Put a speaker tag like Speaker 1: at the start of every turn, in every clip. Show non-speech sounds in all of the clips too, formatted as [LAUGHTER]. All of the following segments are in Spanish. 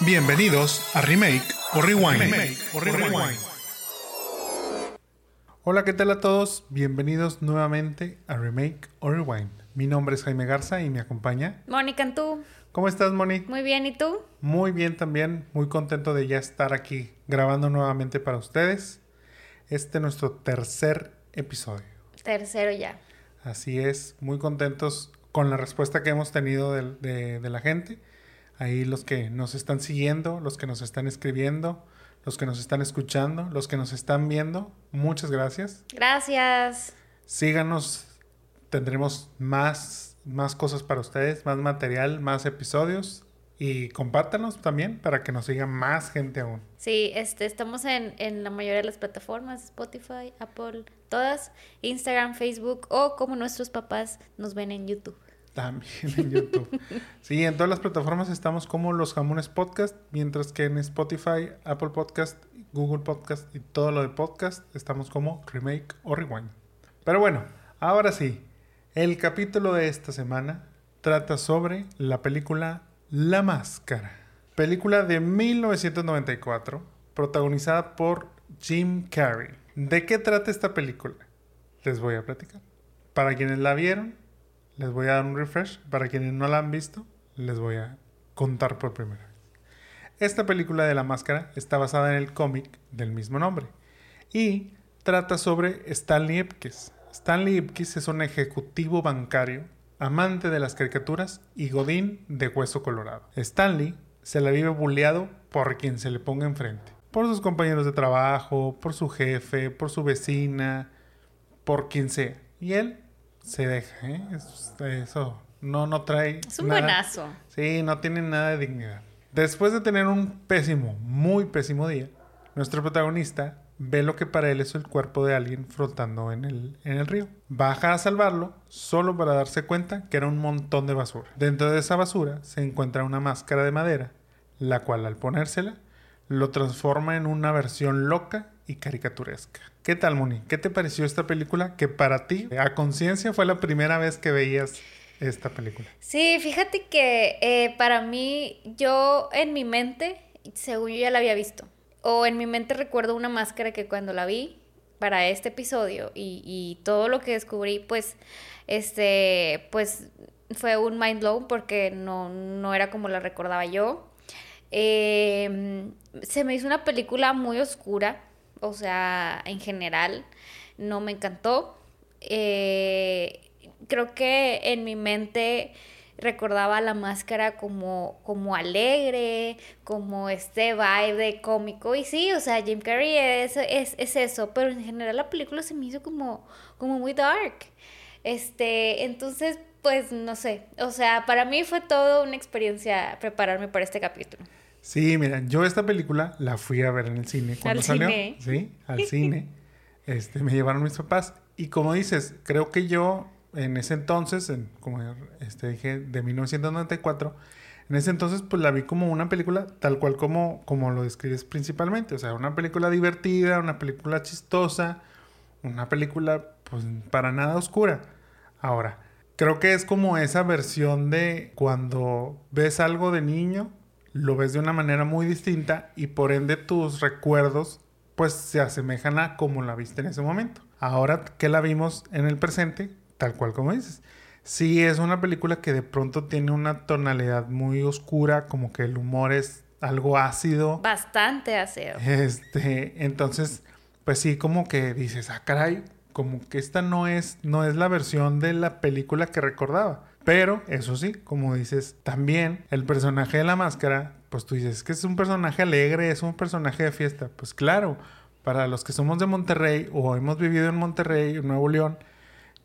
Speaker 1: Bienvenidos a Remake o Rewind. Hola, ¿qué tal a todos? Bienvenidos nuevamente a Remake o Rewind. Mi nombre es Jaime Garza y me acompaña
Speaker 2: Mónica, ¿tú?
Speaker 1: ¿Cómo estás, Moni?
Speaker 2: Muy bien, ¿y tú?
Speaker 1: Muy bien también, muy contento de ya estar aquí grabando nuevamente para ustedes. Este es nuestro tercer episodio.
Speaker 2: Tercero ya.
Speaker 1: Así es, muy contentos con la respuesta que hemos tenido de, de- de la gente. Ahí los que nos están siguiendo, los que nos están escribiendo, los que nos están escuchando, los que nos están viendo, muchas gracias.
Speaker 2: Gracias.
Speaker 1: Síganos, tendremos más, más cosas para ustedes, más material, más episodios. Y compártanos también para que nos siga más gente aún.
Speaker 2: Sí, este, estamos en, en la mayoría de las plataformas, Spotify, Apple, todas, Instagram, Facebook o como nuestros papás nos ven en YouTube.
Speaker 1: También en YouTube. [LAUGHS] Sí, en todas las plataformas estamos como Los Jamones Podcast, mientras que en Spotify, Apple Podcast, Google Podcast y todo lo de podcast estamos como Remake o Rewind. Pero bueno, ahora sí, el capítulo de esta semana trata sobre la película La Máscara. Película de 1994, protagonizada por Jim Carrey. ¿De qué trata esta película? Les voy a platicar. Para quienes la vieron, les voy a dar un refresh. Para quienes no la han visto, les voy a contar por primera vez. Esta película de la máscara está basada en el cómic del mismo nombre y trata sobre Stanley Ipkiss. Stanley Ipkiss es un ejecutivo bancario, amante de las caricaturas y godín de hueso colorado. Stanley se la vive bulleado por quien se le ponga enfrente. Por sus compañeros de trabajo, por su jefe, por su vecina, por quien sea. Y él se deja, ¿eh? Es- eso no, no trae.
Speaker 2: Es un
Speaker 1: nada-
Speaker 2: buenazo.
Speaker 1: Sí, no tiene nada de dignidad. Después de tener un pésimo, muy pésimo día, nuestro protagonista ve lo que para él es el cuerpo de alguien flotando en el, en el río. Baja a salvarlo solo para darse cuenta que era un montón de basura. Dentro de esa basura se encuentra una máscara de madera, la cual al ponérsela lo transforma en una versión loca y caricaturesca. ¿Qué tal, Moni? ¿Qué te pareció esta película que para ti, a conciencia, fue la primera vez que veías esta película?
Speaker 2: Sí, fíjate que eh, para mí, yo en mi mente, según yo ya la había visto, o en mi mente recuerdo una máscara que cuando la vi para este episodio y, todo lo que descubrí, pues, este, pues fue un mind blow porque no, no era como la recordaba yo. Eh, se me hizo una película muy oscura, o sea, en general, no me encantó. Eh, creo que en mi mente recordaba la máscara como, como alegre, como este vibe de cómico. Y sí, o sea, Jim Carrey es, es, es eso, pero en general la película se me hizo como, como muy dark. Este, entonces, pues no sé. O sea, para mí fue todo una experiencia prepararme para este capítulo.
Speaker 1: Sí, mira, yo esta película la fui a ver en el cine cuando
Speaker 2: Al
Speaker 1: salió.
Speaker 2: cine.
Speaker 1: Sí, al cine. [LAUGHS] Este, me llevaron mis papás. Y como dices, creo que yo en ese entonces, en, como este, dije, de 1994, en ese entonces pues la vi como una película tal cual como, como lo describes principalmente. O sea, una película divertida, una película chistosa, una película pues para nada oscura. Ahora, creo que es como esa versión de cuando ves algo de niño, lo ves de una manera muy distinta y por ende tus recuerdos pues se asemejan a como la viste en ese momento. Ahora que la vimos en el presente, tal cual como dices. Sí es una película que de pronto tiene una tonalidad muy oscura, como que el humor es algo ácido.
Speaker 2: Bastante aseo.
Speaker 1: Este, entonces, pues sí, como que dices, ah, caray, como que esta no es, no es la versión de la película que recordaba. Pero, eso sí, como dices, también el personaje de la máscara, pues tú dices que es un personaje alegre, es un personaje de fiesta. Pues claro, para los que somos de Monterrey o hemos vivido en Monterrey, en Nuevo León,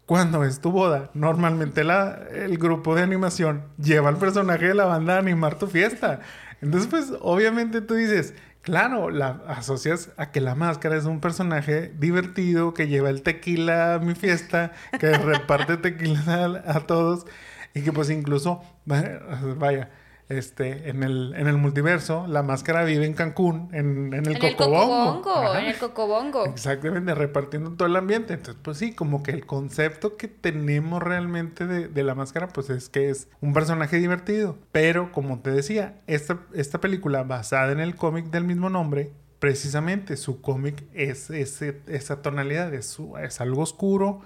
Speaker 1: cuando es tu boda, normalmente la, el grupo de animación lleva al personaje de la banda a animar tu fiesta. Entonces, pues, obviamente tú dices, claro, la asocias a que la máscara es un personaje divertido que lleva el tequila a mi fiesta, que [LAUGHS] reparte tequila a, todos y que pues incluso, va- vaya, este, en el, en el multiverso, la máscara vive en Cancún, en, en el
Speaker 2: En el
Speaker 1: Cocobongo.
Speaker 2: cocobongo,
Speaker 1: Ajá.
Speaker 2: en el cocobongo.
Speaker 1: Exactamente, repartiendo todo el ambiente. Entonces, pues sí, como que el concepto que tenemos realmente de, de la máscara, pues es que es un personaje divertido. Pero, como te decía, esta, esta película basada en el cómic del mismo nombre, precisamente su cómic es ese- esa tonalidad, es, es algo oscuro,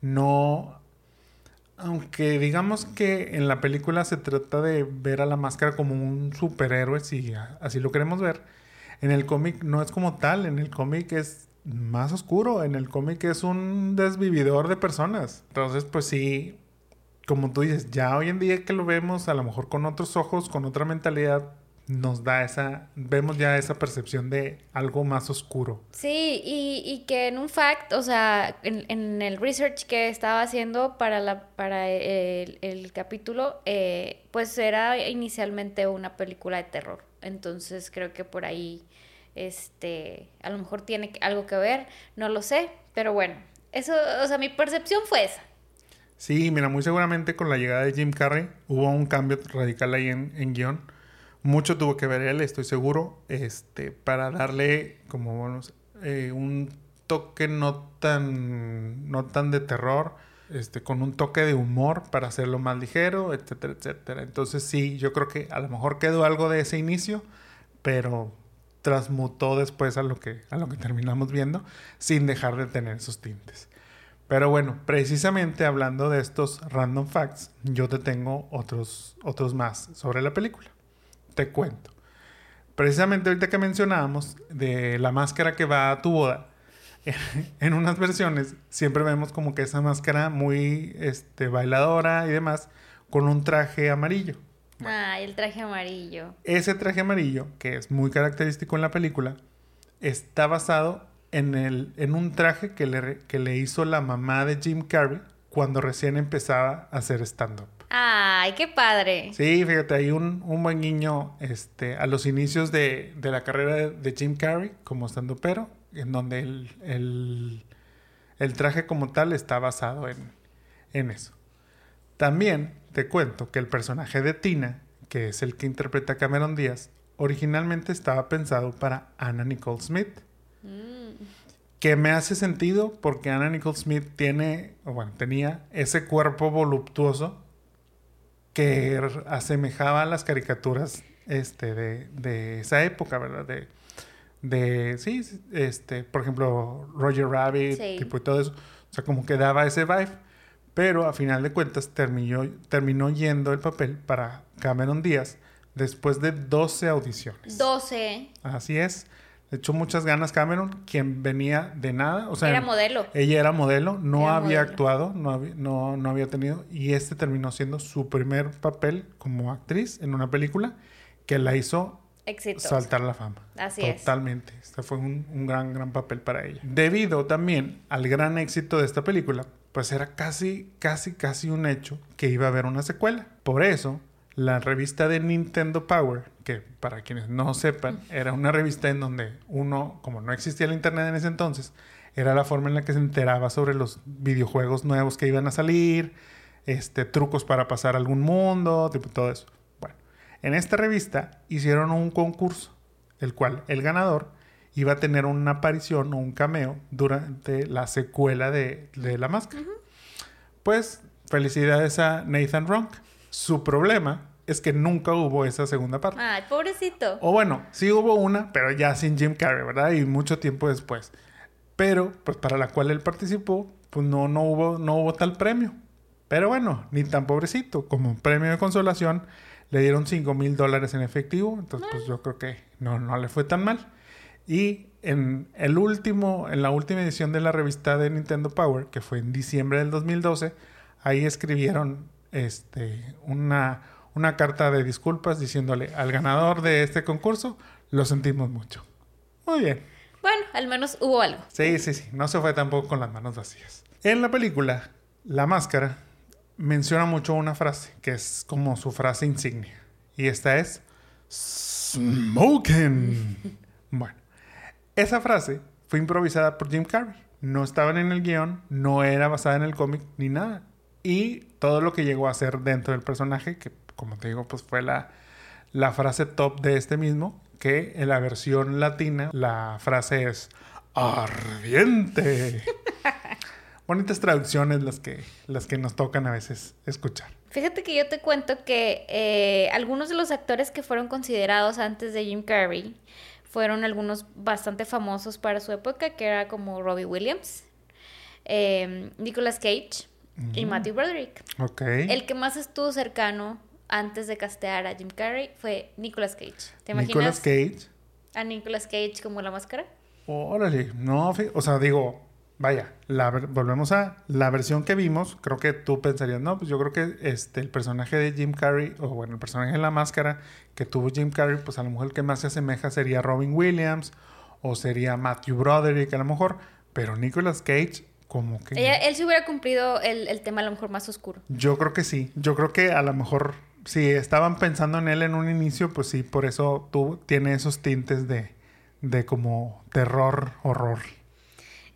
Speaker 1: no... Aunque digamos que en la película se trata de ver a la máscara como un superhéroe, si así lo queremos ver, en el cómic no es como tal, en el cómic es más oscuro, en el cómic es un desvividor de personas. Entonces, pues sí, como tú dices, ya hoy en día que lo vemos, a lo mejor con otros ojos, con otra mentalidad, nos da esa, vemos ya esa percepción de algo más oscuro.
Speaker 2: Sí, y, y que en un fact, o sea, en, en el research que estaba haciendo para, la, para el, el capítulo, eh, pues era inicialmente una película de terror. Entonces creo que por ahí, este, a lo mejor tiene algo que ver, no lo sé, pero bueno, eso, o sea, mi percepción fue esa.
Speaker 1: Sí, mira, muy seguramente con la llegada de Jim Carrey hubo un cambio radical ahí en, en guion. Mucho tuvo que ver él, estoy seguro, este, para darle como bueno, eh, un toque no tan, no tan de terror, este, con un toque de humor para hacerlo más ligero, etcétera, etcétera. Entonces sí, yo creo que a lo mejor quedó algo de ese inicio, pero transmutó después a lo que, a lo que terminamos viendo, sin dejar de tener esos tintes. Pero bueno, precisamente hablando de estos random facts, yo te tengo otros, otros más sobre la película. Te cuento. Precisamente ahorita que mencionábamos de la máscara que va a tu boda, [LAUGHS] en unas versiones siempre vemos como que esa máscara muy este, bailadora y demás, con un traje amarillo.
Speaker 2: Ah, el traje amarillo.
Speaker 1: Ese traje amarillo, que es muy característico en la película, está basado en, el, en un traje que le, que le hizo la mamá de Jim Carrey cuando recién empezaba a hacer stand-up.
Speaker 2: Ay, qué padre.
Speaker 1: Sí, fíjate, hay un, un buen guiño este, a los inicios de, de la carrera de, de Jim Carrey como stand-upero, en donde el, el, el traje como tal está basado en, en eso. También te cuento que el personaje de Tina, que es el que interpreta a Cameron Díaz, originalmente estaba pensado para Anna Nicole Smith. Que me hace sentido porque Anna Nicole Smith tiene, o bueno, tenía ese cuerpo voluptuoso que asemejaba a las caricaturas este, de, de esa época, ¿verdad? De, de, sí, sí, este, por ejemplo, Roger Rabbit,
Speaker 2: Sí.
Speaker 1: tipo y todo eso. O sea, como que daba ese vibe. Pero a final de cuentas terminó, terminó yendo el papel para Cameron Díaz después de 12 audiciones.
Speaker 2: 12.
Speaker 1: Así es. Echó muchas ganas Cameron, quien venía de nada. O sea,
Speaker 2: Era modelo.
Speaker 1: ella era modelo, no
Speaker 2: Era
Speaker 1: había
Speaker 2: modelo.
Speaker 1: actuado, no había, no, no había tenido. Y este terminó siendo su primer papel como actriz en una película que la hizo saltar la fama.
Speaker 2: Así es.
Speaker 1: Totalmente. Este fue un, un gran, gran papel para ella. Debido también al gran éxito de esta película, pues era casi, casi, casi un hecho que iba a haber una secuela. Por eso, la revista de Nintendo Power, que para quienes no sepan, era una revista en donde uno, como no existía el internet en ese entonces, era la forma en la que se enteraba sobre los videojuegos nuevos que iban a salir, este, trucos para pasar algún mundo, tipo todo eso. Bueno, en esta revista hicieron un concurso, el cual el ganador iba a tener una aparición o un cameo durante la secuela de, de La Máscara. Pues felicidades a Nathan Ronk. Su problema es que nunca hubo esa segunda parte.
Speaker 2: Ay, pobrecito.
Speaker 1: O bueno, sí hubo una, pero ya sin Jim Carrey, ¿verdad? Y mucho tiempo después. Pero, pues para la cual él participó, pues no, no, hubo, no hubo tal premio. Pero bueno, ni tan pobrecito. Como premio de consolación, le dieron 5 mil dólares en efectivo. Entonces, pues yo creo que no, no le fue tan mal. Y en el último, en la última edición de la revista de Nintendo Power, que fue en diciembre del 2012, ahí escribieron este, una, una carta de disculpas diciéndole al ganador de este concurso, lo sentimos mucho. Muy bien.
Speaker 2: Bueno, al menos hubo algo.
Speaker 1: Sí, sí, sí. No se fue tampoco con las manos vacías. En la película, La Máscara menciona mucho una frase que es como su frase insignia. Y esta es Smoking. [LAUGHS] Bueno, esa frase fue improvisada por Jim Carrey. No estaban en el guion, no era basada en el cómic ni nada. Y todo lo que llegó a ser dentro del personaje, que como te digo, pues fue la, la frase top de este mismo, que en la versión latina la frase es ardiente. [LAUGHS] Bonitas traducciones las que, las que nos tocan a veces escuchar.
Speaker 2: Fíjate que yo te cuento que eh, algunos de los actores que fueron considerados antes de Jim Carrey fueron algunos bastante famosos para su época, que era como Robbie Williams, eh, Nicolas Cage y Matthew Broderick.
Speaker 1: Ok.
Speaker 2: El que más estuvo cercano antes de castear a Jim Carrey fue Nicolas Cage. ¿Te imaginas
Speaker 1: Nicolas Cage.
Speaker 2: a Nicolas Cage como la máscara?
Speaker 1: Órale, no, o sea, digo, vaya, la, volvemos a la versión que vimos, creo que tú pensarías, no, pues yo creo que este, el personaje de Jim Carrey, o bueno, el personaje de la máscara que tuvo Jim Carrey, pues a lo mejor el que más se asemeja sería Robin Williams, o sería Matthew Broderick a lo mejor, pero Nicolas Cage, como que...
Speaker 2: Ella- él se hubiera cumplido el, el tema a lo mejor más oscuro.
Speaker 1: Yo creo que sí. Yo creo que a lo mejor si estaban pensando en él en un inicio, pues sí, por eso tú tiene esos tintes de, de como terror, horror.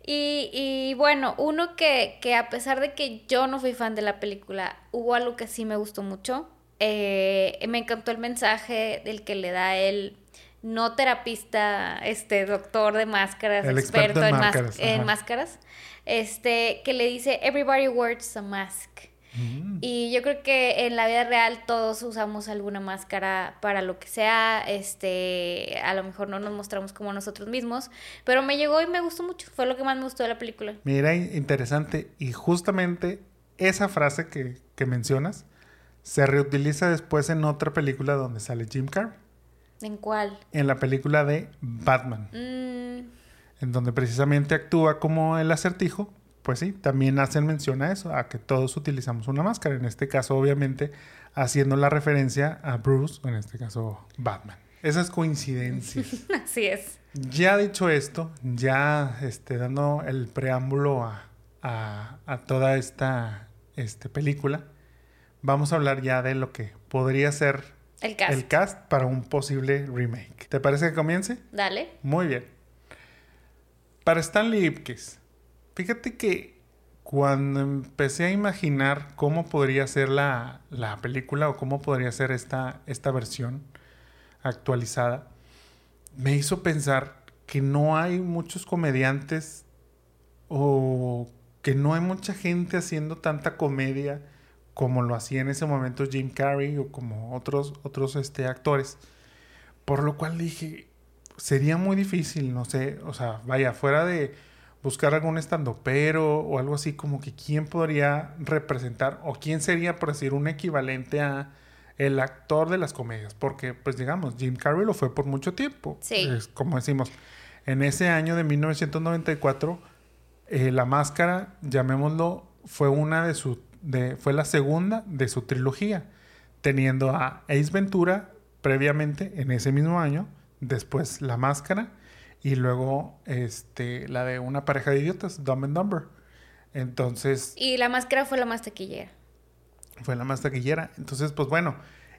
Speaker 2: Y, y bueno, uno que, que a pesar de que yo no fui fan de la película, hubo algo que sí me gustó mucho. Eh, me encantó el mensaje del que le da el no terapista, este doctor de máscaras,
Speaker 1: El
Speaker 2: experto,
Speaker 1: experto en máscaras,
Speaker 2: en
Speaker 1: ajá.
Speaker 2: máscaras, este, que le dice, everybody wears a mask.
Speaker 1: Mm.
Speaker 2: Y yo creo que en la vida real todos usamos alguna máscara para lo que sea, este, a lo mejor no nos mostramos como nosotros mismos, pero me llegó y me gustó mucho, fue lo que más me gustó de la película.
Speaker 1: Mira, in- interesante. Y justamente esa frase que, que mencionas se reutiliza después en otra película donde sale Jim Carrey.
Speaker 2: ¿En cuál?
Speaker 1: En la película de Batman.
Speaker 2: Mm,
Speaker 1: en donde precisamente actúa como el acertijo, pues sí, también hacen mención a eso, a que todos utilizamos una máscara. En este caso, obviamente, haciendo la referencia a Bruce, o en este caso, Batman. Esas coincidencias. [LAUGHS]
Speaker 2: así es.
Speaker 1: ya dicho esto, ya este, dando el preámbulo a, a- a toda esta este, película, vamos a hablar ya de lo que podría ser
Speaker 2: El cast.
Speaker 1: el cast para un posible remake. ¿Te parece que comience?
Speaker 2: Dale.
Speaker 1: Muy bien. Para Stanley Ipkiss, fíjate que cuando empecé a imaginar cómo podría ser la, la película o cómo podría ser esta, esta versión actualizada, me hizo pensar que no hay muchos comediantes o que no hay mucha gente haciendo tanta comedia como lo hacía en ese momento Jim Carrey o como otros, otros este, actores. Por lo cual dije, sería muy difícil, no sé, o sea, vaya, fuera de buscar algún estandopero o algo así, como que quién podría representar o quién sería, por decir, un equivalente a el actor de las comedias, porque pues digamos, Jim Carrey lo fue por mucho tiempo.
Speaker 2: Sí.
Speaker 1: Es como decimos, en ese año de 1994, eh, La Máscara, llamémoslo, fue una de su, de, fue la segunda de su trilogía, teniendo a Ace Ventura previamente en ese mismo año, después La Máscara y luego este la de una pareja de idiotas, Dumb and Dumber. Entonces,
Speaker 2: Y la máscara fue la más taquillera.
Speaker 1: fue la más taquillera. Entonces, pues bueno,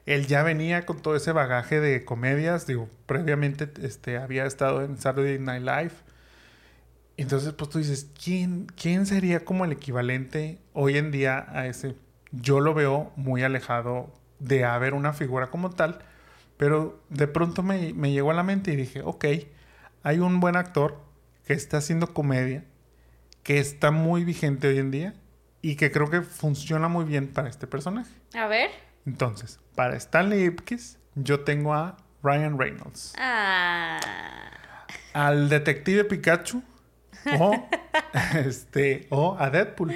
Speaker 1: él ya venía con todo ese bagaje de comedias. Digo, previamente este, había estado en Saturday Night Live. Entonces, pues tú dices, ¿quién, ¿quién sería como el equivalente hoy en día a ese? Yo lo veo muy alejado de haber una figura como tal, pero de pronto me, me llegó a la mente y dije, ok, hay un buen actor que está haciendo comedia, que está muy vigente hoy en día y que creo que funciona muy bien para este personaje.
Speaker 2: A ver.
Speaker 1: Entonces, para Stanley Ipkiss, yo tengo a Ryan Reynolds,
Speaker 2: Ah.
Speaker 1: al detective Pikachu o, [LAUGHS] este, o a Deadpool,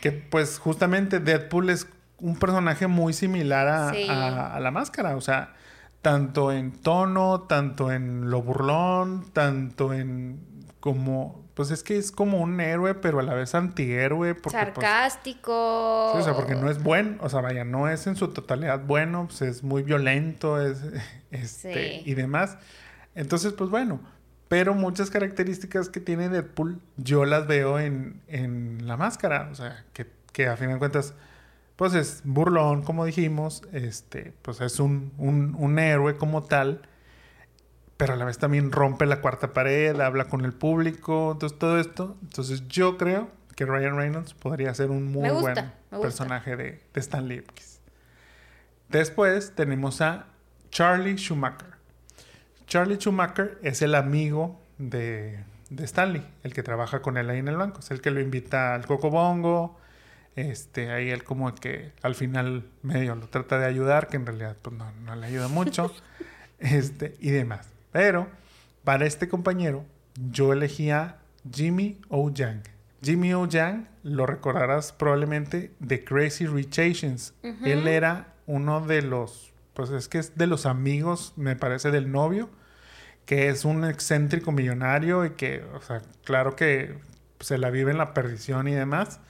Speaker 1: que pues justamente Deadpool es un personaje muy similar a,
Speaker 2: Sí.
Speaker 1: a- a la máscara, o sea, tanto en tono, tanto en lo burlón, tanto en como, pues es que es como un héroe, pero a la vez antihéroe, porque pues,
Speaker 2: Sarcástico.
Speaker 1: Sí, o sea, porque no es bueno, o sea, vaya, no es en su totalidad bueno, pues es muy violento, es [LAUGHS] este
Speaker 2: Sí.
Speaker 1: y demás. Entonces, pues bueno, pero muchas características que tiene Deadpool yo las veo en, en la máscara, o sea, que, que a fin de cuentas, pues es burlón, como dijimos, este, pues es un, un, un héroe como tal, pero a la vez también rompe la cuarta pared, habla con el público, entonces todo esto, entonces yo creo que Ryan Reynolds podría ser un muy
Speaker 2: gusta,
Speaker 1: buen personaje de, de Stan Ipkiss. Después tenemos a Charlie Schumacher. Charlie Schumacher es el amigo de, de Stanley, el que trabaja con él ahí en el banco. Es el que lo invita al Cocobongo. Este, ahí él como el que al final medio lo trata de ayudar, que en realidad pues no, no le ayuda mucho. [LAUGHS] este, y demás. Pero para este compañero yo elegía Jimmy O. Yang. Jimmy O. Yang lo recordarás probablemente de Crazy Rich Asians. Él era uno de los, pues es que es de los amigos, me parece, del novio, que es un excéntrico millonario y que, o sea, claro que se la vive en la perdición y demás.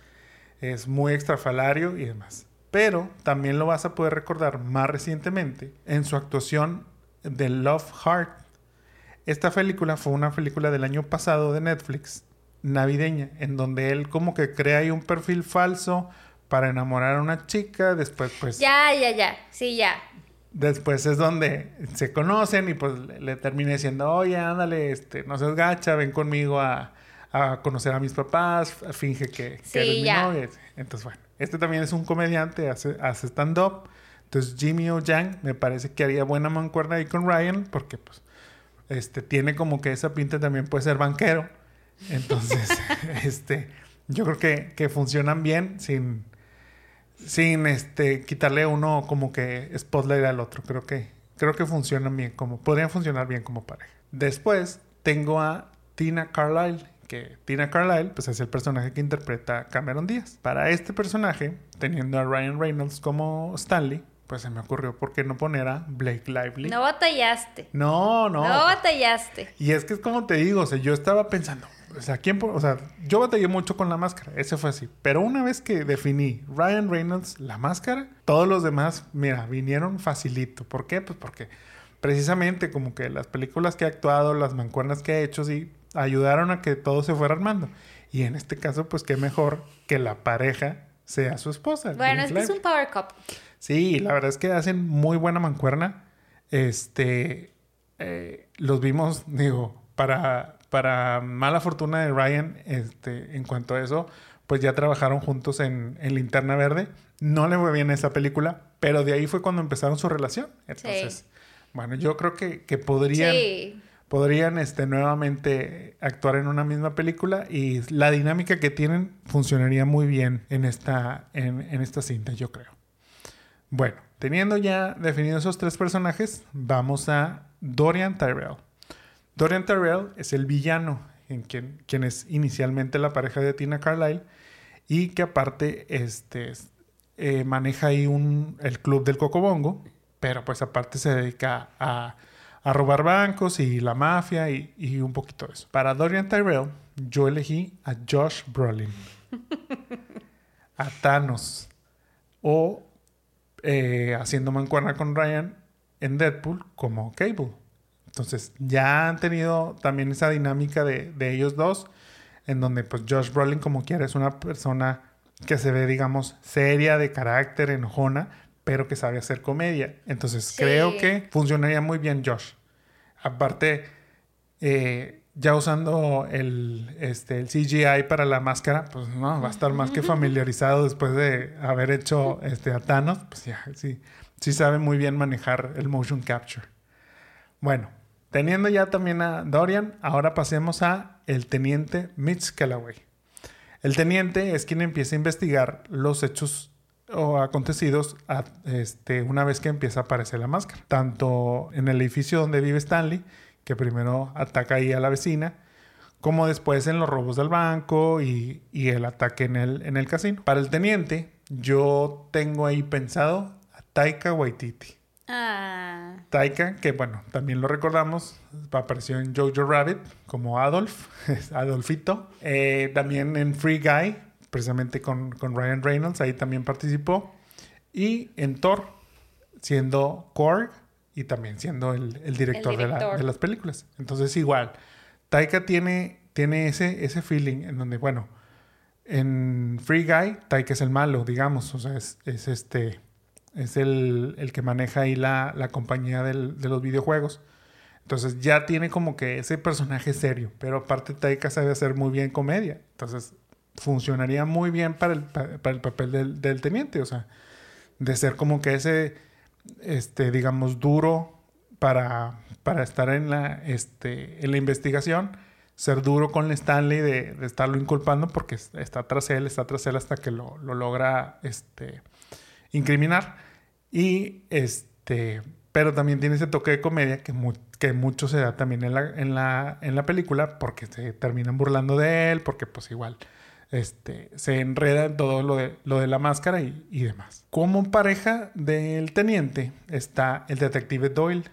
Speaker 1: Es muy extrafalario y demás. Pero también lo vas a poder recordar más recientemente en su actuación de Love Heart. Esta película fue una película del año pasado de Netflix, navideña, en donde él como que crea ahí un perfil falso para enamorar a una chica, después pues...
Speaker 2: Ya, ya, ya, sí, ya.
Speaker 1: Después es donde se conocen y pues le, termina diciendo, oye, ándale, este, no seas gacha, ven conmigo a, a conocer a mis papás, finge que,
Speaker 2: Sí,
Speaker 1: eres mi
Speaker 2: ya.
Speaker 1: novia. Entonces, bueno, este también es un comediante, hace, hace stand-up. Entonces, Jimmy O. Yang me parece que haría buena mancuerna ahí con Ryan, porque pues este, tiene como que esa pinta también puede ser banquero. Entonces, [LAUGHS] este, yo creo que, que funcionan bien sin, sin este, quitarle uno como que spotlight al otro. Creo que, creo que funcionan bien como, podrían funcionar bien como pareja. Después tengo a Tina Carlyle, que Tina Carlyle pues es el personaje que interpreta a Cameron Díaz. Para este personaje, teniendo a Ryan Reynolds como Stanley, pues se me ocurrió por qué no poner a Blake Lively.
Speaker 2: No batallaste.
Speaker 1: No, no.
Speaker 2: No, batallaste.
Speaker 1: Y es que es como te digo, o sea, yo estaba pensando, o sea, ¿quién, o sea, yo batallé mucho con la máscara, ese fue así. Pero una vez que definí Ryan Reynolds la máscara, todos los demás, mira, vinieron facilito. ¿Por qué? Pues porque precisamente como que las películas que ha actuado, las mancuernas que ha hecho, sí, ayudaron a que todo se fuera armando. Y en este caso, pues qué mejor que la pareja sea su esposa.
Speaker 2: Bueno, es que es un power couple.
Speaker 1: Sí, la verdad es que hacen muy buena mancuerna. Este, eh, los vimos, digo, para, para mala fortuna de Ryan, este, en cuanto a eso, pues ya trabajaron juntos en, en Linterna Verde. No le fue bien esa película, pero de ahí fue cuando empezaron su relación. Entonces, bueno, yo creo que, que podrían,
Speaker 2: Sí.
Speaker 1: podrían este, nuevamente actuar en una misma película y la dinámica que tienen funcionaría muy bien en esta, en, en esta cinta, yo creo. Bueno, teniendo ya definidos esos tres personajes, vamos a Dorian Tyrell. Dorian Tyrell es el villano, en quien, quien es inicialmente la pareja de Tina Carlyle y que aparte este, es- eh, maneja ahí un, el club del Cocobongo, pero pues aparte se dedica a, a robar bancos y la mafia y, y un poquito de eso. Para Dorian Tyrell, yo elegí a Josh Brolin, [LAUGHS] a Thanos o eh, haciendo mancuerna con Ryan en Deadpool como Cable. Entonces ya han tenido también esa dinámica de, de ellos dos, en donde pues Josh Brolin como quiera es una persona que se ve, digamos, seria, de carácter, enojona, pero que sabe hacer comedia. Entonces
Speaker 2: Sí.
Speaker 1: creo que funcionaría muy bien Josh. Aparte, eh, ya usando el, este, el CGI para la máscara, pues no, va a estar más que familiarizado después de haber hecho este, a Thanos, pues ya, sí, sí sabe muy bien manejar el motion capture. Bueno, teniendo ya también a Dorian, ahora pasemos a el teniente Mitch Callaway. El teniente es quien empieza a investigar los hechos o acontecidos a- este, una vez que empieza a aparecer la máscara. Tanto en el edificio donde vive Stanley, que primero ataca ahí a la vecina, como después en los robos del banco y, el ataque en el, en el casino. Para el teniente, yo tengo ahí pensado a Taika Waititi.
Speaker 2: Ah.
Speaker 1: Taika, que bueno, también lo recordamos, apareció en Jojo Rabbit como Adolf, [LAUGHS] Adolfito. Eh, también en Free Guy, precisamente con, con Ryan Reynolds, ahí también participó. Y en Thor, siendo Korg y también siendo el, el director, de la-
Speaker 2: director.
Speaker 1: De, las películas. Entonces, igual, Taika tiene, tiene ese, ese feeling en donde, bueno, en Free Guy, Taika es el malo, digamos, o sea, es, es este es el, el que maneja ahí la, la compañía del- de los videojuegos. Entonces ya tiene como que ese personaje serio, pero aparte Taika sabe hacer muy bien comedia. Entonces funcionaría muy bien para el, pa- para el papel del, del teniente, o sea, de ser como que ese, este, digamos, duro, para, para estar en la, este, en la investigación, ser duro con Stanley de, de, estarlo inculpando porque está tras él, está tras él hasta que lo, lo logra este, incriminar. Y este, pero también tiene ese toque de comedia que, que mucho se da también en la, en, la, en la película porque se terminan burlando de él, porque pues igual este, se enreda en todo lo de, lo de la máscara y, y demás. Como pareja del teniente está el detective Doyle.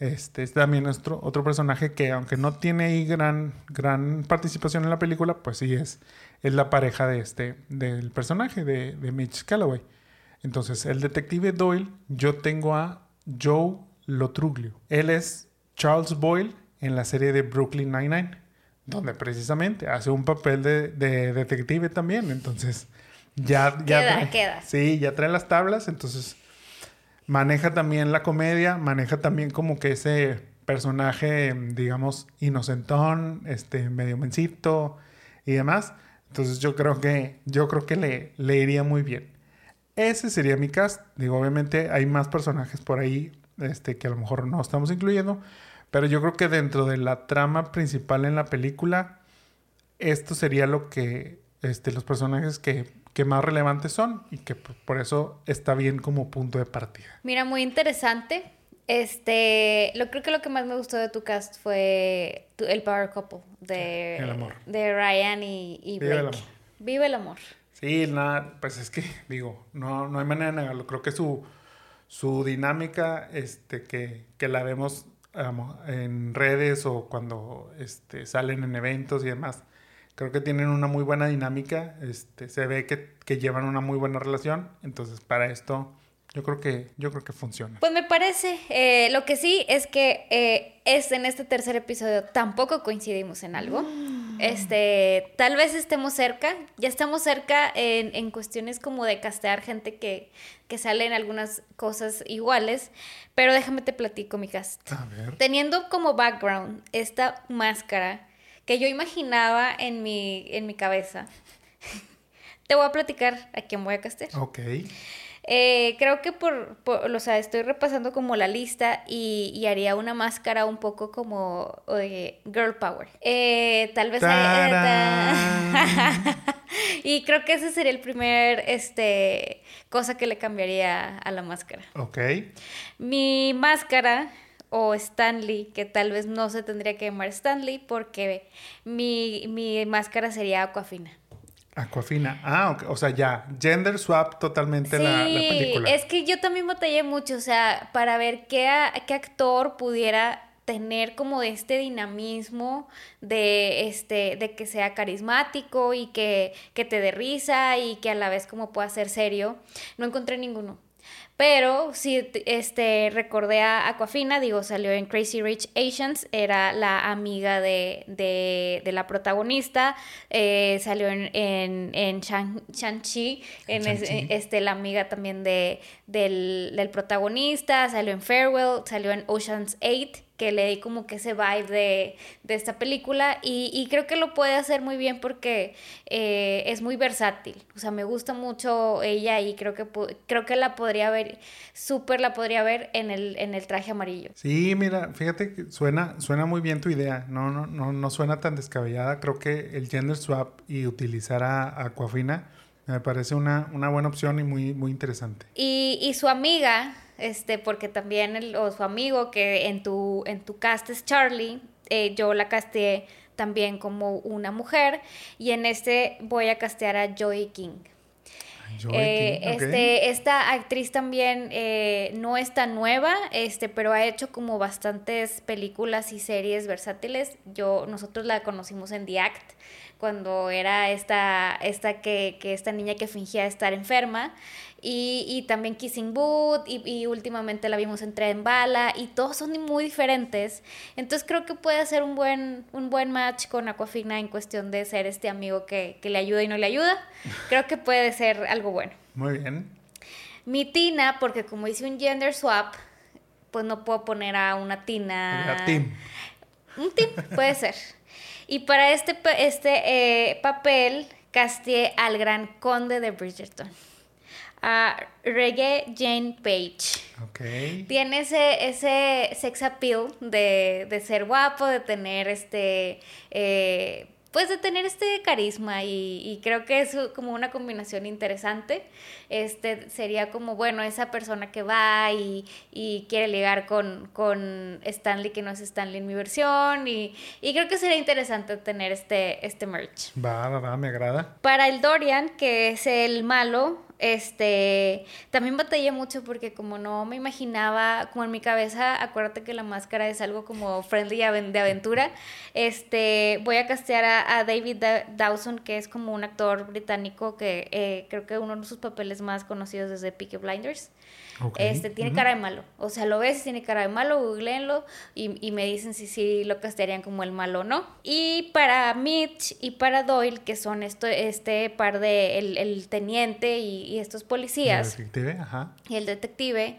Speaker 1: Este es también nuestro, otro personaje que aunque no tiene ahí gran, gran participación en la película, pues sí es, es la pareja de este, del personaje de, de Mitch Calloway. Entonces, el detective Doyle, yo tengo a Joe Lotruglio. Él es Charles Boyle en la serie de Brooklyn Nine-Nine, donde precisamente hace un papel de, de detective también. Entonces, ya, ya
Speaker 2: queda,
Speaker 1: trae,
Speaker 2: queda.
Speaker 1: Sí, ya trae las tablas. Entonces, maneja también la comedia, maneja también como que ese personaje, digamos, inocentón, este, medio mencito y demás. Entonces, yo creo que, yo creo que le, le iría muy bien. Ese sería mi cast. Digo, obviamente hay más personajes por ahí este, que a lo mejor no estamos incluyendo. Pero yo creo que dentro de la trama principal en la película, esto sería lo que este, los personajes que, que más relevantes son y que por, eso está bien como punto de partida.
Speaker 2: Mira, muy interesante. Este, lo creo que lo que más me gustó de tu cast fue tu, el power couple de,
Speaker 1: El amor.
Speaker 2: de Ryan y, y
Speaker 1: Vive el
Speaker 2: Blake.
Speaker 1: amor.
Speaker 2: Vive el amor.
Speaker 1: Sí, nada, pues es que, [LAUGHS] digo, no, no hay manera de negarlo. Creo que su, su dinámica, este, que, que la vemos en redes o cuando este, salen en eventos y demás, creo que tienen una muy buena dinámica. Este, se ve que, que llevan una muy buena relación. Entonces, para esto, yo creo que, yo creo que funciona.
Speaker 2: Pues me parece. eh, lo que sí es que eh, es en este tercer episodio tampoco coincidimos en algo. Este, tal vez estemos cerca, ya estamos cerca en, en cuestiones como de castear gente que, que sale en algunas cosas iguales, pero déjame te platico mi cast.
Speaker 1: A ver.
Speaker 2: Teniendo como background esta máscara que yo imaginaba en mi, en mi cabeza, [LAUGHS] te voy a platicar a quién voy a castear.
Speaker 1: Ok.
Speaker 2: Eh, creo que por, por, o sea, estoy repasando como la lista y, y haría una máscara un poco como eh, girl power. Eh, tal vez... eh, [LAUGHS] y creo que ese sería el primer, este, cosa que le cambiaría a la máscara.
Speaker 1: Ok.
Speaker 2: Mi máscara o Stanley, que tal vez no se tendría que llamar Stanley porque mi, mi máscara sería Aquafina.
Speaker 1: Aquafina. Ah, ok. o sea, ya. Gender swap totalmente la, película.
Speaker 2: es que yo también batallé mucho, o sea, para ver qué, a- qué actor pudiera tener como este dinamismo de este de que sea carismático y que, que te dé risa y que a la vez como pueda ser serio. No encontré ninguno. Pero sí, este, recordé a Aquafina, digo, salió en Crazy Rich Asians, era la amiga de, de, de la protagonista, eh, salió en, en, en Shang- Shang-Chi, en, es- este, la amiga también de, del, del protagonista, salió en Farewell, salió en Ocean's 8, que le di como que ese vibe de, de esta película y, y creo que lo puede hacer muy bien porque eh, es muy versátil, o sea, me gusta mucho ella y creo que, creo que la podría ver, súper la podría ver en el, en el traje amarillo.
Speaker 1: Sí, mira, fíjate que suena, suena muy bien tu idea. No, no, no, no suena tan descabellada. Creo que el gender swap y utilizar a Aquafina me parece una, una buena opción y muy, muy interesante.
Speaker 2: Y, y su amiga, este, porque también, el- o su amigo que en tu, en tu cast es Charlie, eh, yo la casteé también como una mujer y en este voy a castear a Joey King.
Speaker 1: Joy
Speaker 2: Eh,
Speaker 1: King,
Speaker 2: este, esta actriz también eh, no es tan nueva, este, pero ha hecho como bastantes películas y series versátiles. Yo, nosotros la conocimos en The Act, cuando era esta, esta que, que esta niña que fingía estar enferma. Y, y también Kissing Booth, y, y últimamente la vimos en Tren Bala, y todos son muy diferentes. Entonces creo que puede ser un buen, un buen match con Aquafina en cuestión de ser este amigo que, que le ayuda y no le ayuda. [LAUGHS] Creo que puede ser algo bueno.
Speaker 1: Muy bien.
Speaker 2: Mi tina, porque como hice un gender swap, pues no puedo poner a una tina.
Speaker 1: Tim.
Speaker 2: Un team, puede [LAUGHS] ser. Y para este, este eh, papel casteé al gran conde de Bridgerton, a Reggae Jane Page.
Speaker 1: Ok.
Speaker 2: Tiene ese, ese sex appeal de, de ser guapo, de tener este... eh, pues de tener este carisma y, y creo que es como una combinación interesante. Este sería como, bueno, esa persona que va y, y quiere ligar con, con Stanley, que no es Stanley en mi versión, y, y creo que sería interesante tener este, este merch.
Speaker 1: Va, va, va, me agrada.
Speaker 2: Para el Dorian, que es el malo, este, también batallé mucho porque como no me imaginaba, como en mi cabeza, acuérdate que la máscara es algo como friendly de aventura, este, voy a castear a, David Da- Dawson, que es como un actor británico que eh, creo que uno de sus papeles más conocidos es de Peaky Blinders.
Speaker 1: Ok.
Speaker 2: Este, tiene
Speaker 1: Ujú.
Speaker 2: cara de malo. O sea, lo ves y tiene cara de malo, googleenlo y, y me dicen si sí lo castearían como el malo o no. Y para Mitch y para Doyle, que son esto, este par de el, el teniente y, y estos policías
Speaker 1: Detective, ajá.
Speaker 2: y el detective,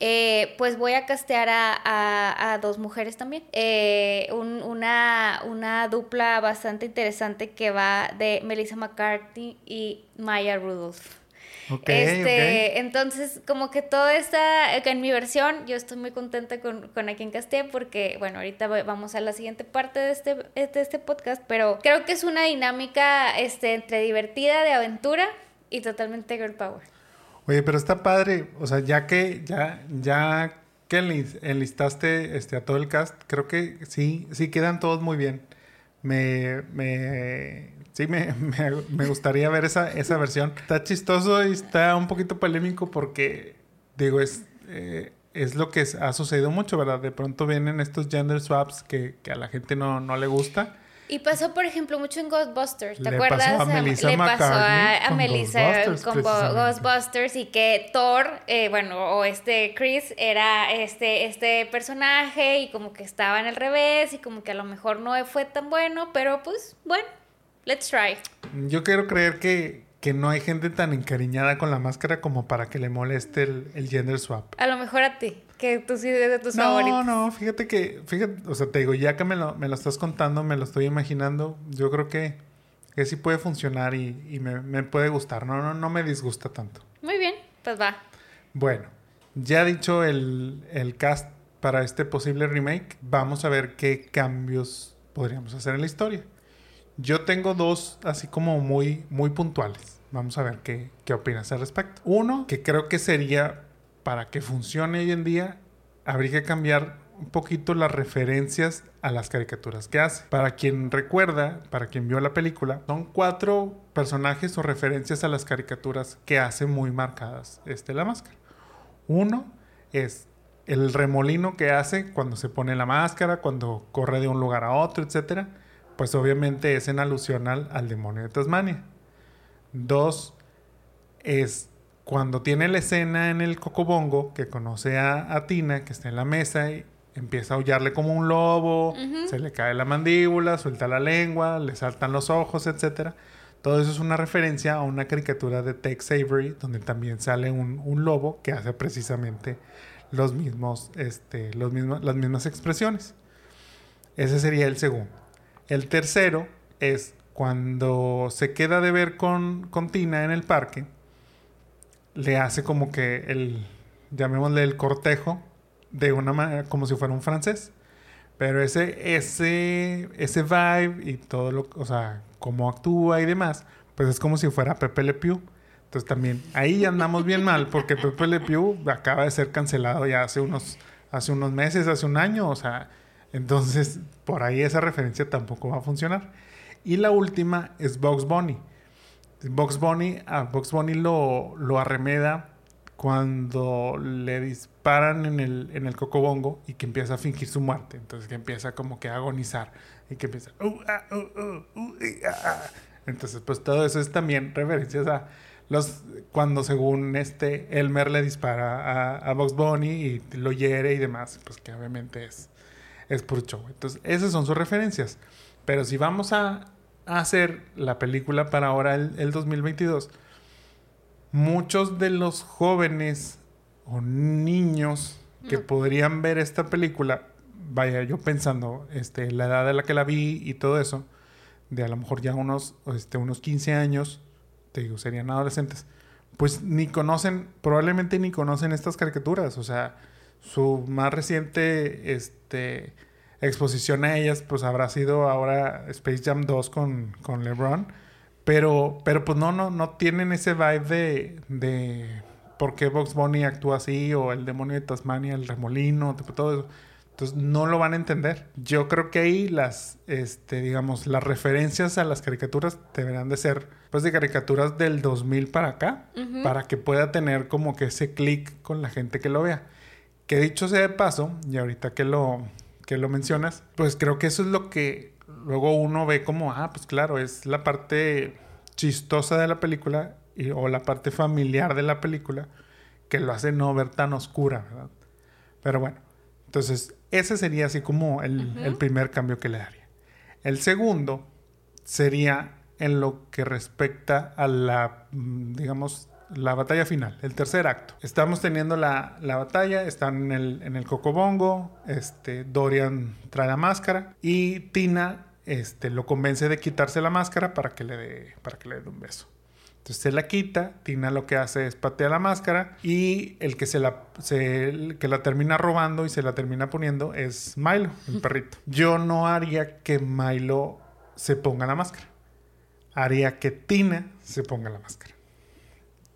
Speaker 2: eh, pues voy a castear a, a- a dos mujeres también. Eh, un- una, una dupla bastante interesante que va de Melissa McCarthy y Maya Rudolph.
Speaker 1: Ok,
Speaker 2: este, entonces, como que todo está, en mi versión, yo estoy muy contenta con, con a quien casté porque, bueno, ahorita vamos a la siguiente parte de este, de este podcast, pero creo que es una dinámica este, entre divertida, de aventura y totalmente girl power.
Speaker 1: Oye, pero está padre, o sea, ya que ya ya que enlis- enlistaste este a todo el cast, creo que sí sí quedan todos muy bien. Me me sí me, me, me gustaría ver esa esa versión. Está chistoso y está un poquito polémico porque digo es eh, es lo que ha sucedido mucho, ¿verdad? De pronto vienen estos gender swaps que, que a la gente no, no le gusta.
Speaker 2: Y pasó, por ejemplo, mucho en Ghostbusters, ¿te
Speaker 1: Le
Speaker 2: acuerdas?
Speaker 1: pasó a Melissa
Speaker 2: Le pasó a, a
Speaker 1: con
Speaker 2: Melissa
Speaker 1: Ghostbusters,
Speaker 2: con. Ghostbusters y que Thor, eh, bueno, o este Chris era este, este personaje y como que estaba en el revés y como que a lo mejor no fue tan bueno, pero pues bueno, let's try.
Speaker 1: Yo quiero creer que, que no hay gente tan encariñada con la máscara como para que le moleste el, el gender swap.
Speaker 2: A lo mejor a ti, que tú sí eres de tus
Speaker 1: No,
Speaker 2: favoritos.
Speaker 1: no, fíjate que, fíjate, o sea, te digo, ya que me lo, me lo estás contando, me lo estoy imaginando, yo creo que, que sí puede funcionar y, y me, me puede gustar, no, no, no me disgusta tanto.
Speaker 2: Muy bien, pues va.
Speaker 1: Bueno, ya dicho el, el cast para este posible remake, vamos a ver qué cambios podríamos hacer en la historia. Yo tengo dos así como muy, muy puntuales. Vamos a ver qué, qué opinas al respecto. Uno, que creo que sería para que funcione hoy en día, habría que cambiar un poquito las referencias a las caricaturas que hace. Para quien recuerda, para quien vio la película, son cuatro personajes o referencias a las caricaturas que hace muy marcadas este, la máscara. Uno es el remolino que hace cuando se pone la máscara, cuando corre de un lugar a otro, etcétera. Pues obviamente es en alusión al, al demonio de Tasmania. Dos es cuando tiene la escena en el cocobongo que conoce a, a Tina, que está en la mesa y empieza a aullarle como un lobo, se le cae la mandíbula, suelta la lengua, le saltan los ojos, etcétera. Todo eso es una referencia a una caricatura de Tex Avery, donde también sale un, un lobo que hace precisamente los mismos, este, los mismos, las mismas expresiones. Ese sería el segundo. El tercero es cuando se queda de ver con, con Tina en el parque, le hace como que el, llamémosle el cortejo, de una manera como si fuera un francés. Pero ese, ese, ese vibe y todo lo, o sea, cómo actúa y demás, pues es como si fuera Pepe Le Pew. Entonces también ahí andamos bien mal porque Pepe Le Pew acaba de ser cancelado ya hace unos, hace unos meses, hace un año, o sea, entonces por ahí esa referencia tampoco va a funcionar. Y la última es Bugs Bunny. Bugs Bunny, a Bugs Bunny lo, lo arremeda cuando le disparan en el, en el cocobongo y que empieza a fingir su muerte. Entonces que empieza como que a agonizar y que empieza... "Uh, ah, uh, uh, uh, ah, ah". Entonces pues todo eso es también referencias a los cuando según este Elmer le dispara a, a Bugs Bunny y lo hiere y demás. Pues que obviamente es, es puro show. Entonces esas son sus referencias. Pero si vamos a, a hacer la película para ahora el, el 2022 muchos de los jóvenes o niños que
Speaker 2: No.
Speaker 1: podrían ver esta película, vaya, yo pensando, este, la edad de la que la vi y todo eso, de a lo mejor ya unos, este, unos 15 años, te digo, serían adolescentes, pues ni conocen, probablemente ni conocen estas caricaturas. O sea, su más reciente este, exposición a ellas, pues habrá sido ahora Space Jam 2 con, con LeBron. Pero, pero pues no, no, no tienen ese vibe de, de por qué Box Bunny actúa así, o el demonio de Tasmania, el remolino, todo eso. Entonces no lo van a entender. Yo creo que ahí las, este, digamos, las referencias a las caricaturas deberán de ser, pues, de caricaturas del 2000 para acá, para que pueda tener como que ese clic con la gente que lo vea. Que dicho sea de paso, y ahorita que lo, que lo mencionas, pues creo que eso es lo que luego uno ve como, ah, pues claro, es la parte chistosa de la película y, o la parte familiar de la película que lo hace no ver tan oscura, ¿verdad? Pero bueno, entonces ese sería así como el, primer cambio que le daría. El segundo sería en lo que respecta a la, mm, digamos, la batalla final, el tercer acto. Estamos teniendo la, batalla, están en el, en el cocobongo, este, Dorian trae la máscara y Tina este, lo convence de quitarse la máscara para que le dé, para que le dé un beso. Entonces se la quita, Tina lo que hace es patear la máscara y el que se la, que la termina robando y se la termina poniendo es Milo, el perrito. Yo no haría que Milo se ponga la máscara. Haría que Tina se ponga la máscara.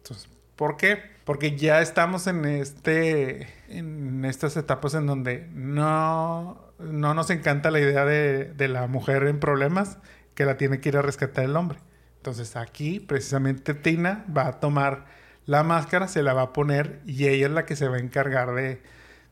Speaker 1: Entonces, ¿por qué? Porque ya estamos en este en estas etapas en donde no, no nos encanta la idea de, de la mujer en problemas que la tiene que ir a rescatar el hombre. Entonces aquí precisamente Tina va a tomar la máscara, se la va a poner y ella es la que se va a encargar de,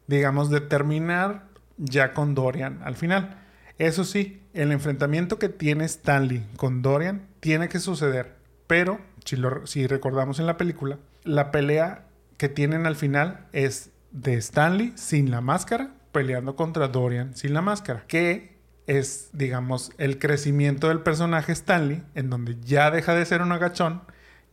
Speaker 1: digamos, de terminar ya con Dorian al final. Eso sí, el enfrentamiento que tiene Stanley con Dorian tiene que suceder, pero si, si recordamos en la película, la pelea que tienen al final es de Stanley sin la máscara peleando contra Dorian sin la máscara, que es, digamos, el crecimiento del personaje Stanley, en donde ya deja de ser un agachón,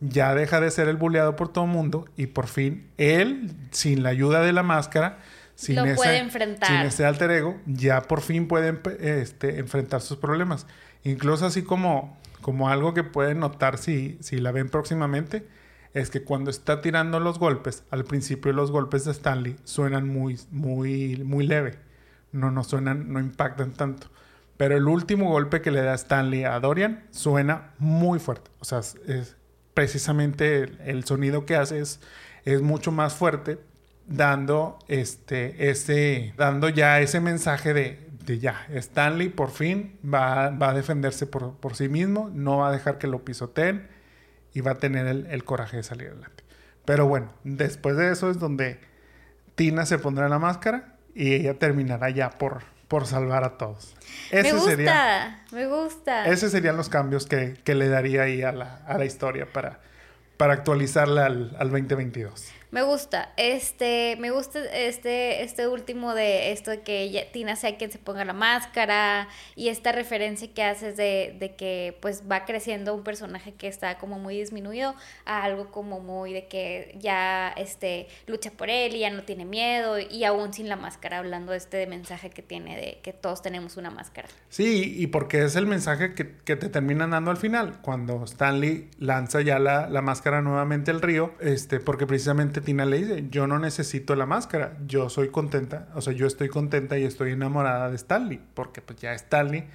Speaker 1: ya deja de ser el buleado por todo el mundo y por fin él, sin la ayuda de la máscara, sin,
Speaker 2: Lo
Speaker 1: ese,
Speaker 2: puede enfrentar.
Speaker 1: sin ese alter ego, ya por fin puede este, enfrentar sus problemas. Incluso así como, como algo que pueden notar si, si la ven próximamente, es que cuando está tirando los golpes, al principio los golpes de Stanley suenan muy, muy, muy leve. No, no suenan, no impactan tanto. Pero el último golpe que le da Stanley a Dorian suena muy fuerte. O sea, es, precisamente el, sonido que hace es, es mucho más fuerte, dando, este, ese, dando ya ese mensaje de, ya, Stanley por fin va, va a defenderse por, por, sí mismo, no va a dejar que lo pisoteen y va a tener el, el coraje de salir adelante. Pero bueno, después de eso es donde Tina se pondrá la máscara y ella terminará ya por, por salvar a todos.
Speaker 2: me gusta, me gusta.
Speaker 1: Esos serían los cambios que, que le daría ahí a la, a la historia para, para actualizarla al, al 2022.
Speaker 2: Me gusta, este, me gusta este, este último de esto de que Tina sea quien se ponga la máscara y esta referencia que haces de, de, que pues va creciendo un personaje que está como muy disminuido a algo como muy de que ya este, lucha por él y ya no tiene miedo y aún sin la máscara hablando de este mensaje que tiene de que todos tenemos una máscara.
Speaker 1: Sí, y porque es el mensaje que, que te terminan dando al final, cuando Stanley lanza ya la, la máscara nuevamente al río, este, porque precisamente Tina le dice, yo no necesito la máscara, yo soy contenta, o sea, yo estoy contenta y estoy enamorada de Stanley, porque pues ya Stanley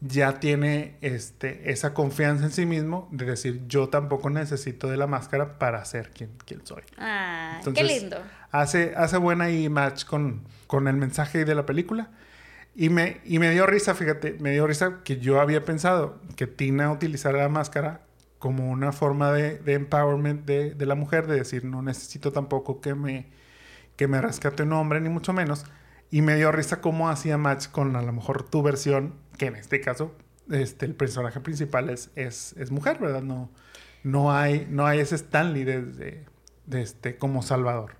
Speaker 1: ya tiene este, esa confianza en sí mismo de decir, yo tampoco necesito de la máscara para ser quien, quien soy.
Speaker 2: Ah, qué lindo.
Speaker 1: Hace, hace buena y match con, con el mensaje de la película. Y me, y me dio risa, fíjate, me dio risa que yo había pensado que Tina utilizara la máscara como una forma de, empowerment de, de, la mujer, de decir, no necesito tampoco que me, que me rescate un hombre, ni mucho menos. Y me dio risa cómo hacía match con a lo mejor tu versión, que en este caso este, el personaje principal es, es, es mujer, ¿verdad? No, no, hay, no hay ese Stanley de, de este, como Salvador.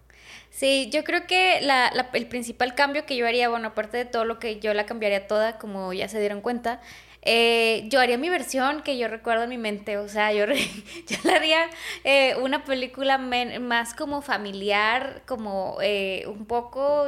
Speaker 2: Sí, yo creo que la, la, el principal cambio que yo haría, bueno, aparte de todo lo que yo la cambiaría toda, como ya se dieron cuenta, eh, yo haría mi versión que yo recuerdo en mi mente, o sea, yo, [LAUGHS] yo le haría eh, una película más como familiar, como eh, un poco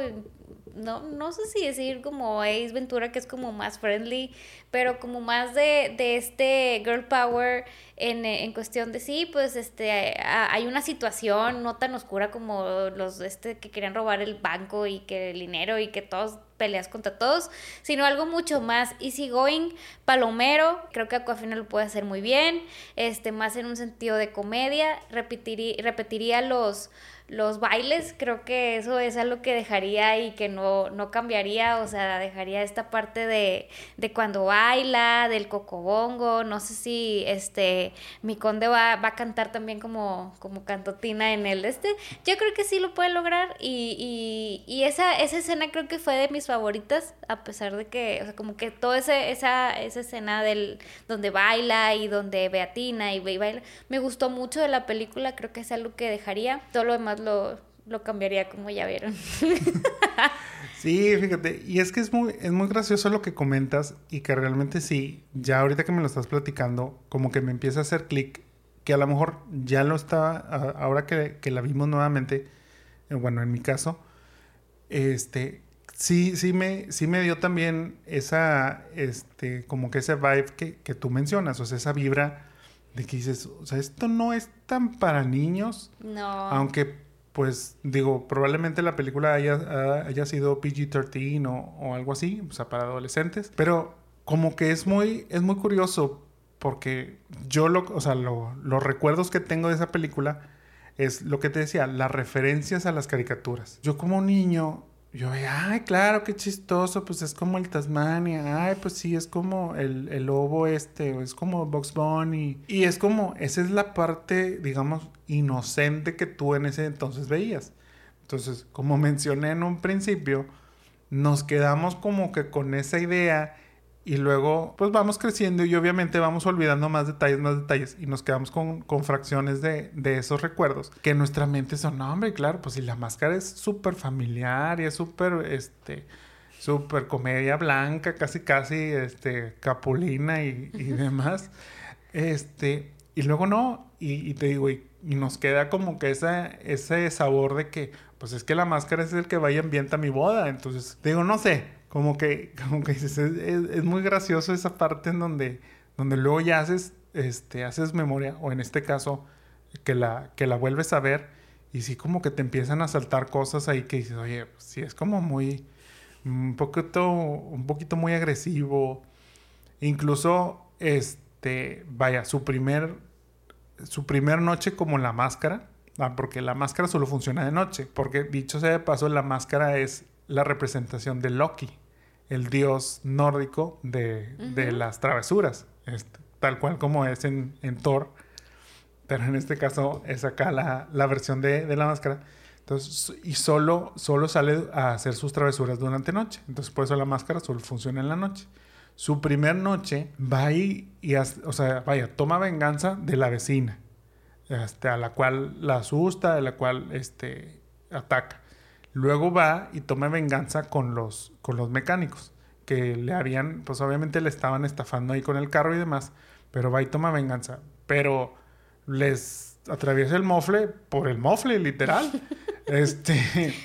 Speaker 2: no, no sé si decir como Ace Ventura, que es como más friendly, pero como más de, de este girl power en, en, cuestión de sí, pues este hay una situación no tan oscura como los este que querían robar el banco y que el dinero y que todos peleas contra todos, sino algo mucho más easygoing, palomero, creo que Aquafina lo puede hacer muy bien, este más en un sentido de comedia, repetiría, repetiría los los bailes, creo que eso es algo que dejaría y que no, no cambiaría, o sea, dejaría esta parte de, de cuando baila, del cocobongo, no sé si este mi conde va, va a cantar también como, como cantotina en el este, yo creo que sí lo puede lograr y, y, y esa, esa escena creo que fue de mis favoritas, a pesar de que, o sea, como que toda esa, esa escena del, donde baila y donde Beatina y baila, me gustó mucho de la película, creo que es algo que dejaría, todo lo demás lo, cambiaría como ya vieron.
Speaker 1: Sí, fíjate, y es que es muy, es muy gracioso lo que comentas y que realmente sí, ya ahorita que me lo estás platicando, como que me empieza a hacer clic, que a lo mejor ya lo estaba, ahora que, que, la vimos nuevamente, eh, bueno, en mi caso, este, sí, sí me, sí me dio también esa, este, como que ese vibe que, que tú mencionas, o sea, esa vibra de que dices, o sea, esto no es tan para niños.
Speaker 2: No.
Speaker 1: Aunque, pues, digo, probablemente la película haya, haya sido PG-13 o, o, algo así, o sea, para adolescentes. Pero como que es muy, es muy curioso porque yo, lo, o sea, lo, los recuerdos que tengo de esa película es lo que te decía, las referencias a las caricaturas. Yo como niño yo veía, ay, claro, qué chistoso, pues es como el Tasmania, ay, pues sí, es como el, el lobo este, es como Box Bunny. Y es como, esa es la parte, digamos, inocente que tú en ese entonces veías. Entonces, como mencioné en un principio, nos quedamos como que con esa idea y luego, pues vamos creciendo y obviamente vamos olvidando más detalles, más detalles. Y nos quedamos con, con fracciones de, de, esos recuerdos. Que en nuestra mente son, no, hombre, claro, pues si la máscara es súper familiar y es súper, este, súper comedia blanca, casi, casi, este, capulina y, y demás. Este, y luego no, y, te digo, y, y, nos queda como que esa, ese sabor de que, pues es que la máscara es el que vaya ambienta mi boda. Entonces, digo, no sé, como que, [LAUGHS] como que dices, es, muy gracioso esa parte en donde, donde luego ya haces, este, haces memoria, o en este caso, que la, que la vuelves a ver, y sí como que te empiezan a saltar cosas ahí que dices, oye, pues sí es como muy, un poquito, un poquito muy agresivo. Incluso, este, vaya, su primer, su primer noche como la máscara, ah, porque la máscara solo funciona de noche, porque dicho sea de paso, la máscara es la representación de Loki, el dios nórdico de, las travesuras, este, tal cual como es en, Thor, pero en este caso es acá la, versión de, la máscara. Entonces, y solo, solo sale a hacer sus travesuras durante noche. Entonces, por eso la máscara solo funciona en la noche. Su primer noche va ahí y, o sea, vaya, toma venganza de la vecina, este, a la cual la asusta, a la cual este, ataca. Luego va y toma venganza con los, con los mecánicos, que le habían, pues obviamente le estaban estafando ahí con el carro y demás, pero va y toma venganza. Pero les atraviesa el mofle por el mofle, literal. [LAUGHS] Este,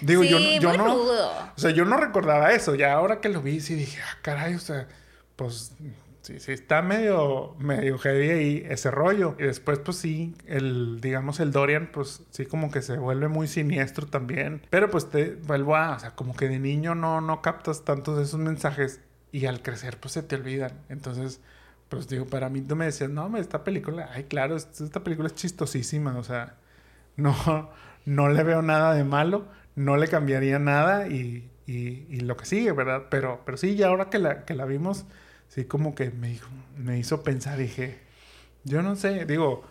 Speaker 1: digo, yo, yo no, o sea, yo no recordaba eso, ya ahora que lo vi, sí dije, ah, caray, o sea, pues Sí, sí, está medio, medio heavy ahí ese rollo. Y después, pues sí, el, digamos, el Dorian, pues sí, como que se vuelve muy siniestro también. Pero pues te vuelvo a, o sea, como que de niño no, no captas tantos de esos mensajes y al crecer, pues se te olvidan. Entonces, pues digo, para mí tú me decías, no, esta película, ay, claro, esta película es chistosísima, o sea, [LAUGHS] no, no le veo nada de malo, no le cambiaría nada y, y, y lo que sigue, ¿verdad? Pero, pero sí, ya ahora que la, que la vimos sí como que me, me hizo pensar, dije, yo no sé, digo,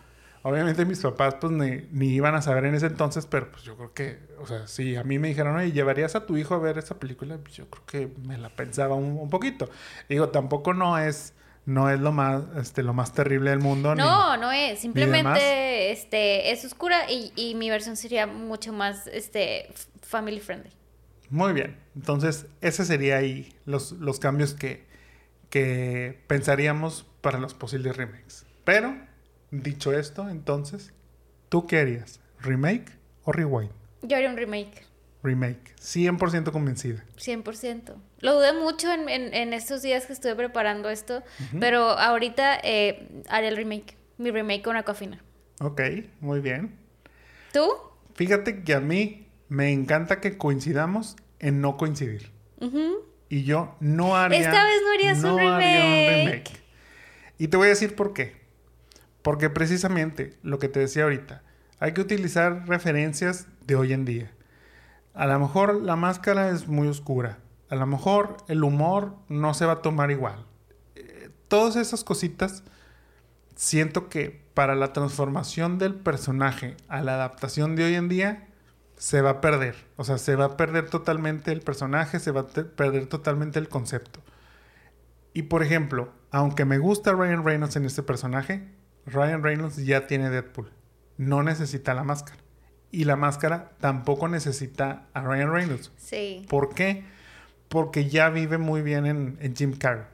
Speaker 1: obviamente mis papás pues ni, ni, iban a saber en ese entonces, pero pues yo creo que, o sea, si a mí me dijeron, oye, ¿llevarías a tu hijo a ver esa película? Pues yo creo que me la pensaba un, poquito. Digo, tampoco no es no es lo más este lo más terrible del mundo
Speaker 2: no no es simplemente este es oscura y, y, mi versión sería mucho más este family friendly
Speaker 1: muy bien entonces ese sería ahí los, los cambios que que pensaríamos para los posibles remakes. Pero, dicho esto, entonces, ¿tú qué harías? ¿Remake o rewind?
Speaker 2: Yo haría un remake.
Speaker 1: remake. 100% convencida.
Speaker 2: 100%. Lo dudé mucho en, en, estos días que estuve preparando esto, pero ahorita eh, haré el remake. Mi remake con Aquafina.
Speaker 1: Ok, muy bien.
Speaker 2: ¿Tú?
Speaker 1: Fíjate que a mí me encanta que coincidamos en no coincidir. Y yo no haría...
Speaker 2: Esta vez no harías un, remake.
Speaker 1: Y te voy a decir por qué. Porque precisamente lo que te decía ahorita, hay que utilizar referencias de hoy en día. A lo mejor la máscara es muy oscura. A lo mejor el humor no se va a tomar igual. Eh, todas esas cositas siento que para la transformación del personaje a la adaptación de hoy en día se va a perder. O sea, se va a perder totalmente el personaje, se va a perder totalmente el concepto. Y por ejemplo, aunque me gusta Ryan Reynolds en este personaje, Ryan Reynolds ya tiene Deadpool. No necesita la máscara. Y la máscara tampoco necesita a Ryan Reynolds.
Speaker 2: Sí.
Speaker 1: ¿Por qué? Porque ya vive muy bien en, en Jim Carrey.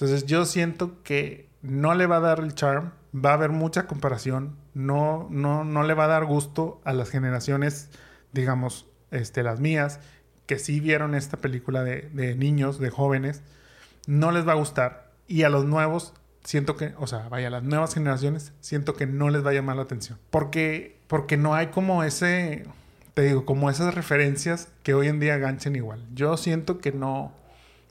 Speaker 1: Entonces yo siento que no le va a dar el charm, va a haber mucha comparación, no, no, no le va a dar gusto a las generaciones, digamos, este, las mías, que sí vieron esta película de, de niños, de jóvenes, no les va a gustar. Y a los nuevos, siento que, o sea, vaya, a las nuevas generaciones, siento que no les va a llamar la atención. Porque, porque no hay como ese, te digo, como esas referencias que hoy en día ganchen igual. Yo siento que no,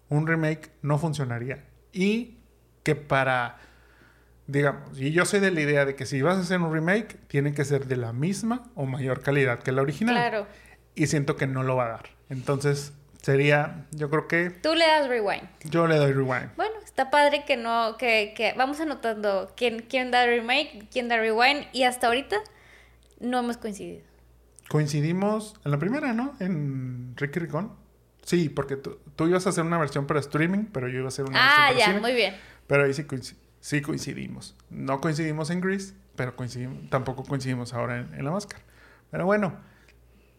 Speaker 1: un remake no funcionaría. Y que para, digamos, y yo soy de la idea de que si vas a hacer un remake, tiene que ser de la misma o mayor calidad que la original.
Speaker 2: Claro.
Speaker 1: Y siento que no lo va a dar. Entonces, sería, yo creo que...
Speaker 2: Tú le das rewind.
Speaker 1: Yo le doy rewind.
Speaker 2: Bueno, está padre que no, que, que vamos anotando quién, quién da remake, quién da rewind, y hasta ahorita no hemos coincidido.
Speaker 1: Coincidimos en la primera, ¿no? En Ricky Ricón. Sí, porque tú, tú, ibas a hacer una versión para streaming, pero yo iba a hacer una
Speaker 2: ah,
Speaker 1: versión
Speaker 2: para ya, muy bien.
Speaker 1: Pero ahí sí, sí, coincidimos. No coincidimos en Grease, pero coincidimos, tampoco coincidimos ahora en, la máscara. Pero bueno,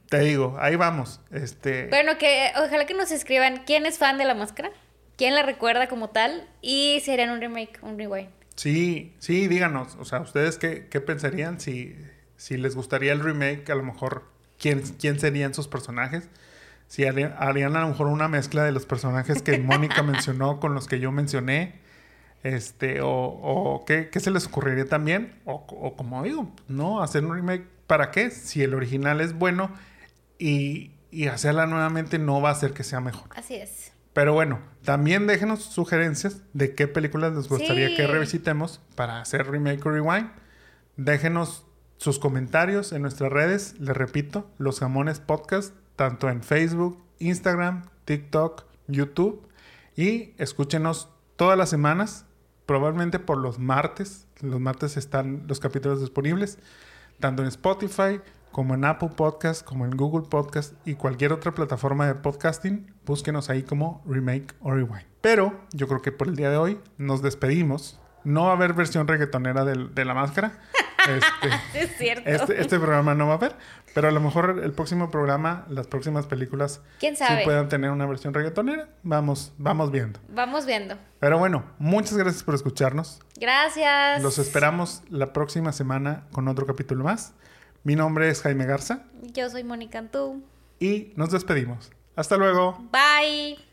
Speaker 1: te digo, ahí vamos. Este...
Speaker 2: Bueno, que ojalá que nos escriban quién es fan de la máscara, quién la recuerda como tal y si harían un remake, un rewind.
Speaker 1: Sí, sí, díganos. O sea, ¿ustedes qué, qué pensarían si, si les gustaría el remake? A lo mejor, ¿quién, quién serían sus personajes? Si harían, a lo mejor una mezcla de los personajes que [LAUGHS] Mónica mencionó con los que yo mencioné este, o, o ¿qué, ¿qué, se les ocurriría también, o, o, como digo, ¿no? Hacer un remake, ¿para qué? Si el original es bueno y, y hacerla nuevamente no va a hacer que sea mejor.
Speaker 2: Así es.
Speaker 1: Pero bueno, también déjenos sugerencias de qué películas les gustaría que revisitemos para hacer remake o rewind. Déjenos sus comentarios en nuestras redes, les repito, Los Jamones Podcast, tanto en Facebook, Instagram, TikTok, YouTube. Y escúchenos todas las semanas probablemente por los martes. Los martes están los capítulos disponibles, tanto en Spotify como en Apple Podcast, como en Google Podcast y cualquier otra plataforma de podcasting. Búsquenos ahí como Remake o Rewind. Pero yo creo que por el día de hoy nos despedimos. No va a haber versión reggaetonera de la máscara.
Speaker 2: Este, [LAUGHS] es cierto.
Speaker 1: Este, este, programa no va a haber, pero a lo mejor el próximo programa, las próximas películas,
Speaker 2: ¿Quién sabe?
Speaker 1: sí puedan tener una versión reggaetonera. Vamos, vamos viendo.
Speaker 2: Vamos viendo.
Speaker 1: Pero bueno, muchas gracias por escucharnos.
Speaker 2: Gracias.
Speaker 1: Los esperamos la próxima semana con otro capítulo más. Mi nombre es Jaime Garza.
Speaker 2: Yo soy Mónica Antú.
Speaker 1: Y nos despedimos. Hasta luego.
Speaker 2: Bye.